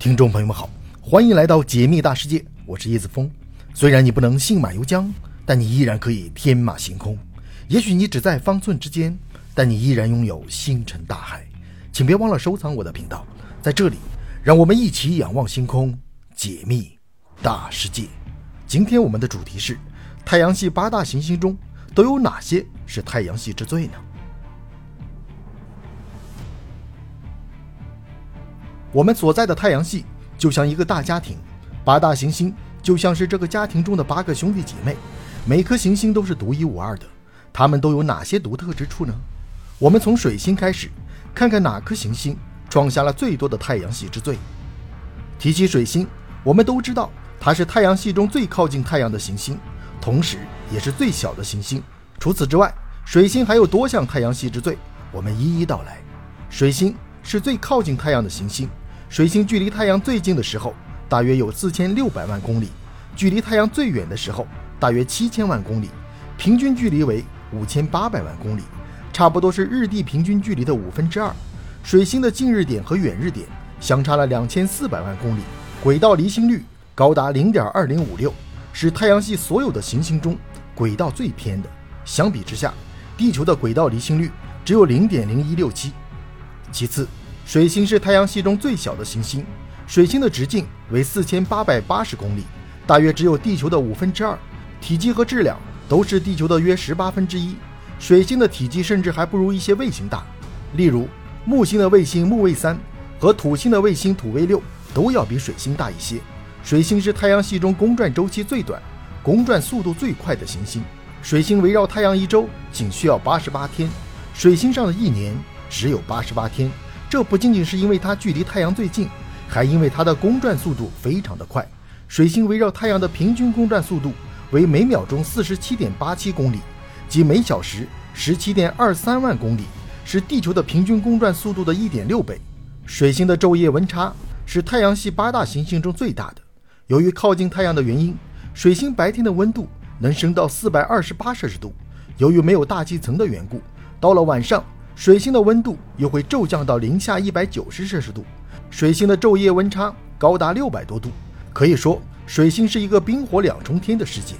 听众朋友们好，欢迎来到解密大世界，我是叶子峰。虽然你不能信马由缰，但你依然可以天马行空。也许你只在方寸之间，但你依然拥有星辰大海。请别忘了收藏我的频道，在这里，让我们一起仰望星空，解密大世界。今天我们的主题是：太阳系八大行星中都有哪些是太阳系之最呢？我们所在的太阳系就像一个大家庭，八大行星就像是这个家庭中的八个兄弟姐妹，每颗行星都是独一无二的。它们都有哪些独特之处呢？我们从水星开始，看看哪颗行星创下了最多的太阳系之最。提起水星，我们都知道它是太阳系中最靠近太阳的行星，同时也是最小的行星。除此之外，水星还有多项太阳系之最，我们一一道来。水星是最靠近太阳的行星。水星距离太阳最近的时候，大约有四千六百万公里；距离太阳最远的时候，大约七千万公里，平均距离为五千八百万公里，差不多是日地平均距离的五分之二。水星的近日点和远日点相差了两千四百万公里，轨道离心率高达零点二零五六，是太阳系所有的行星中轨道最偏的。相比之下，地球的轨道离心率只有零点零一六七。其次，水星是太阳系中最小的行星，水星的直径为四千八百八十公里，大约只有地球的五分之二，体积和质量都是地球的约十八分之一。水星的体积甚至还不如一些卫星大，例如木星的卫星木卫三和土星的卫星土卫六都要比水星大一些。水星是太阳系中公转周期最短、公转速度最快的行星。水星围绕太阳一周仅需要八十八天，水星上的一年只有八十八天。这不仅仅是因为它距离太阳最近，还因为它的公转速度非常的快。水星围绕太阳的平均公转速度为每秒钟四十七点八七公里，即每小时十七点二三万公里，是地球的平均公转速度的一点六倍。水星的昼夜温差是太阳系八大行星中最大的。由于靠近太阳的原因，水星白天的温度能升到四百二十八摄氏度。由于没有大气层的缘故，到了晚上。水星的温度又会骤降到零下一百九十摄氏度，水星的昼夜温差高达六百多度，可以说水星是一个冰火两重天的世界。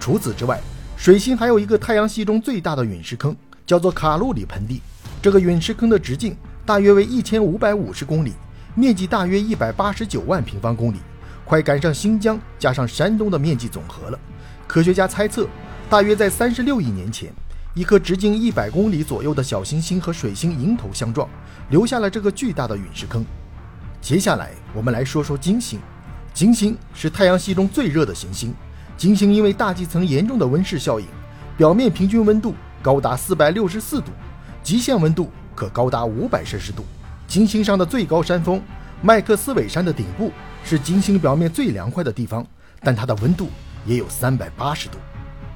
除此之外，水星还有一个太阳系中最大的陨石坑，叫做卡路里盆地。这个陨石坑的直径大约为一千五百五十公里，面积大约一百八十九万平方公里，快赶上新疆加上山东的面积总和了。科学家猜测，大约在三十六亿年前。一颗直径一百公里左右的小行星和水星迎头相撞，留下了这个巨大的陨石坑。接下来，我们来说说金星。金星是太阳系中最热的行星。金星因为大气层严重的温室效应，表面平均温度高达四百六十四度，极限温度可高达五百摄氏度。金星上的最高山峰麦克斯韦山的顶部是金星表面最凉快的地方，但它的温度也有三百八十度。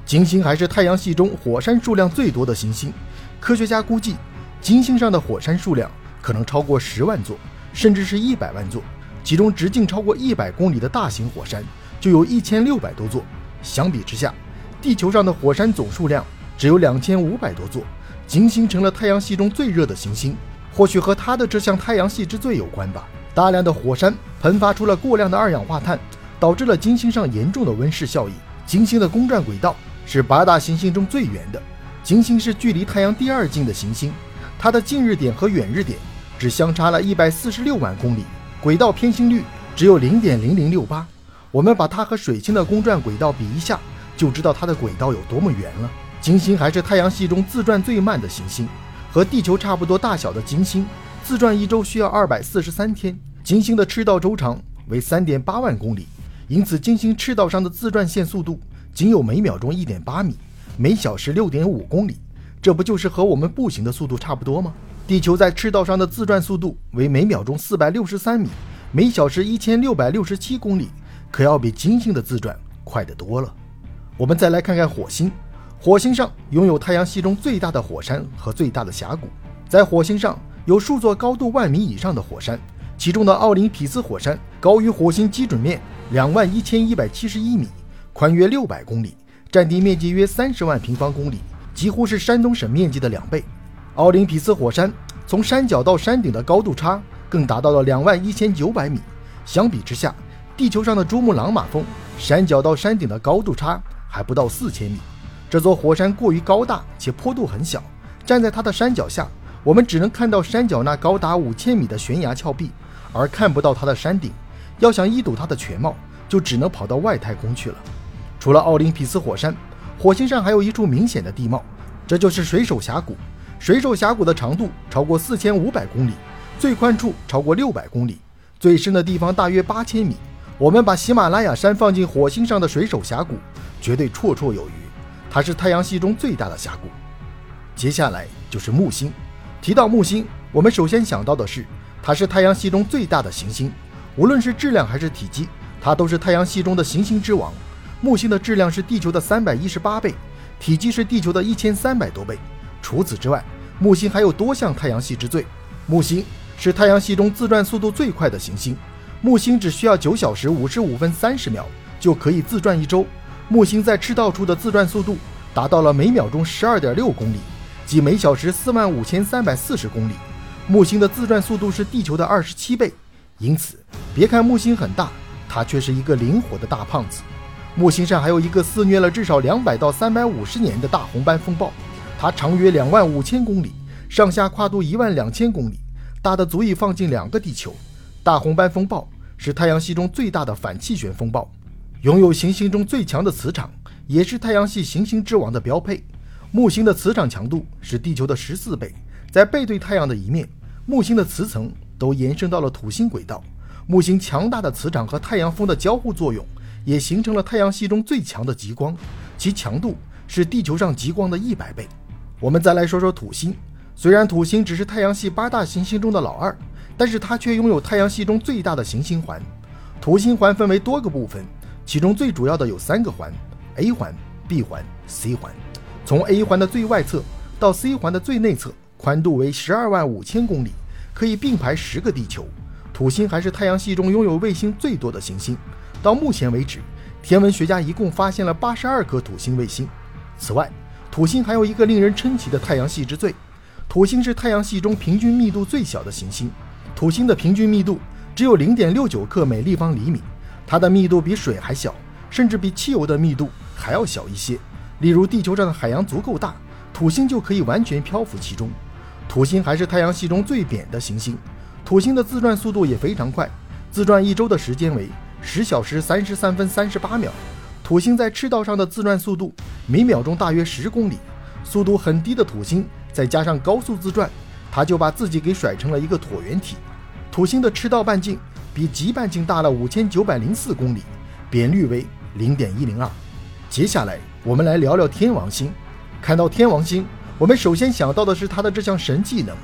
金星还是太阳系中火山数量最多的行星，科学家估计，金星上的火山数量可能超过十万座，甚至是一百万座。其中直径超过一百公里的大型火山就有一千六百多座。相比之下，地球上的火山总数量只有两千五百多座。金星成了太阳系中最热的行星，或许和它的这项太阳系之最有关吧。大量的火山喷发出了过量的二氧化碳，导致了金星上严重的温室效应。金星的公转轨道。是八大行星中最圆的。金星是距离太阳第二近的行星，它的近日点和远日点只相差了一百四十六万公里，轨道偏心率只有零点零零六八。我们把它和水星的公转轨道比一下，就知道它的轨道有多么圆了。金星还是太阳系中自转最慢的行星，和地球差不多大小的金星自转一周需要二百四十三天。金星的赤道周长为三点八万公里，因此金星赤道上的自转线速度。仅有每秒钟一点八米，每小时六点五公里，这不就是和我们步行的速度差不多吗？地球在赤道上的自转速度为每秒钟四百六十三米，每小时一千六百六十七公里，可要比金星的自转快得多了。我们再来看看火星，火星上拥有太阳系中最大的火山和最大的峡谷，在火星上有数座高度万米以上的火山，其中的奥林匹斯火山高于火星基准面两万一千一百七十一米。宽约六百公里，占地面积约三十万平方公里，几乎是山东省面积的两倍。奥林匹斯火山从山脚到山顶的高度差更达到了两万一千九百米，相比之下，地球上的珠穆朗玛峰山脚到山顶的高度差还不到四千米。这座火山过于高大且坡度很小，站在它的山脚下，我们只能看到山脚那高达五千米的悬崖峭壁，而看不到它的山顶。要想一睹它的全貌，就只能跑到外太空去了。除了奥林匹斯火山，火星上还有一处明显的地貌，这就是水手峡谷。水手峡谷的长度超过四千五百公里，最宽处超过六百公里，最深的地方大约八千米。我们把喜马拉雅山放进火星上的水手峡谷，绝对绰绰有余。它是太阳系中最大的峡谷。接下来就是木星。提到木星，我们首先想到的是，它是太阳系中最大的行星。无论是质量还是体积，它都是太阳系中的行星之王。木星的质量是地球的三百一十八倍，体积是地球的一千三百多倍。除此之外，木星还有多项太阳系之最。木星是太阳系中自转速度最快的行星，木星只需要九小时五十五分三十秒就可以自转一周。木星在赤道处的自转速度达到了每秒钟十二点六公里，即每小时四万五千三百四十公里。木星的自转速度是地球的二十七倍，因此别看木星很大，它却是一个灵活的大胖子。木星上还有一个肆虐了至少两百到三百五十年的大红斑风暴。它长约两万五千公里，上下跨度一万两千公里，大的足以放进两个地球。大红斑风暴是太阳系中最大的反气旋风暴，拥有行星中最强的磁场，也是太阳系行星之王的标配。木星的磁场强度是地球的十四倍，在背对太阳的一面，木星的磁层都延伸到了土星轨道。木星强大的磁场和太阳风的交互作用，也形成了太阳系中最强的极光，其强度是地球上极光的一百倍。我们再来说说土星。虽然土星只是太阳系八大行星中的老二，但是它却拥有太阳系中最大的行星环。土星环分为多个部分，其中最主要的有三个环：A 环、B 环、C 环。从 A 环的最外侧到 C 环的最内侧，宽度为十二万五千公里，可以并排十个地球。土星还是太阳系中拥有卫星最多的行星。到目前为止，天文学家一共发现了八十二颗土星卫星。此外，土星还有一个令人称奇的太阳系之最，土星是太阳系中平均密度最小的行星。土星的平均密度只有零点六九克每立方厘米，它的密度比水还小，甚至比汽油的密度还要小一些。例如，地球上的海洋足够大，土星就可以完全漂浮其中。土星还是太阳系中最扁的行星，土星的自转速度也非常快，自转一周的时间为十小时三十三分三十八秒。土星在赤道上的自转速度每秒钟大约十公里，速度很低的土星再加上高速自转，它就把自己给甩成了一个椭圆体。土星的赤道半径比极半径大了五千九百零四公里，扁率为零点一零二。接下来我们来聊聊天王星。看到天王星，我们首先想到的是它的这项神技能。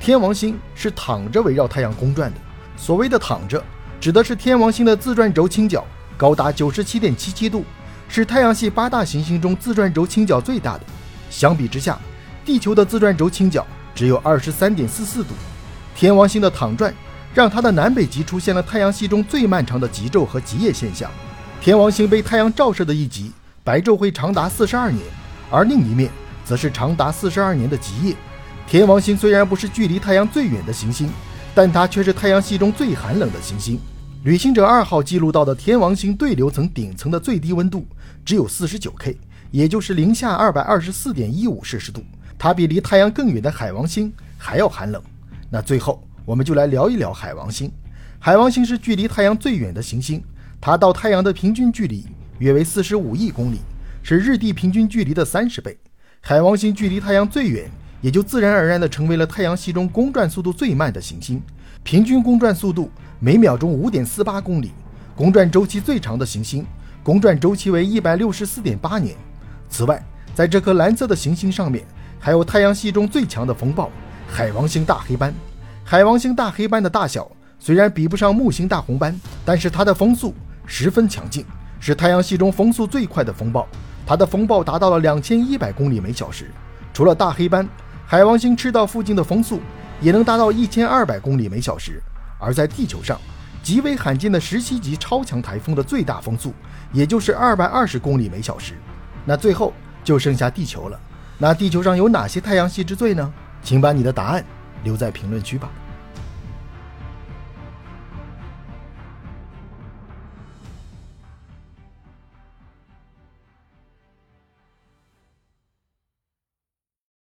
天王星是躺着围绕太阳公转的。所谓的躺着，指的是天王星的自转轴倾角。高达九十七点七七度，是太阳系八大行星中自转轴倾角最大的。相比之下，地球的自转轴倾角只有二十三点四四度。天王星的躺转让它的南北极出现了太阳系中最漫长的极昼和极夜现象。天王星被太阳照射的一极，白昼会长达四十二年，而另一面则是长达四十二年的极夜。天王星虽然不是距离太阳最远的行星，但它却是太阳系中最寒冷的行星。旅行者二号记录到的天王星对流层顶层的最低温度只有四十九 K，也就是零下二百二十四点一五摄氏度。它比离太阳更远的海王星还要寒冷。那最后，我们就来聊一聊海王星。海王星是距离太阳最远的行星，它到太阳的平均距离约为四十五亿公里，是日地平均距离的三十倍。海王星距离太阳最远，也就自然而然地成为了太阳系中公转速度最慢的行星，平均公转速度。每秒钟五点四八公里，公转周期最长的行星，公转周期为一百六十四点八年。此外，在这颗蓝色的行星上面，还有太阳系中最强的风暴——海王星大黑斑。海王星大黑斑的大小虽然比不上木星大红斑，但是它的风速十分强劲，是太阳系中风速最快的风暴。它的风暴达到了两千一百公里每小时。除了大黑斑，海王星赤道附近的风速也能达到一千二百公里每小时。而在地球上，极为罕见的十七级超强台风的最大风速，也就是二百二十公里每小时。那最后就剩下地球了。那地球上有哪些太阳系之最呢？请把你的答案留在评论区吧。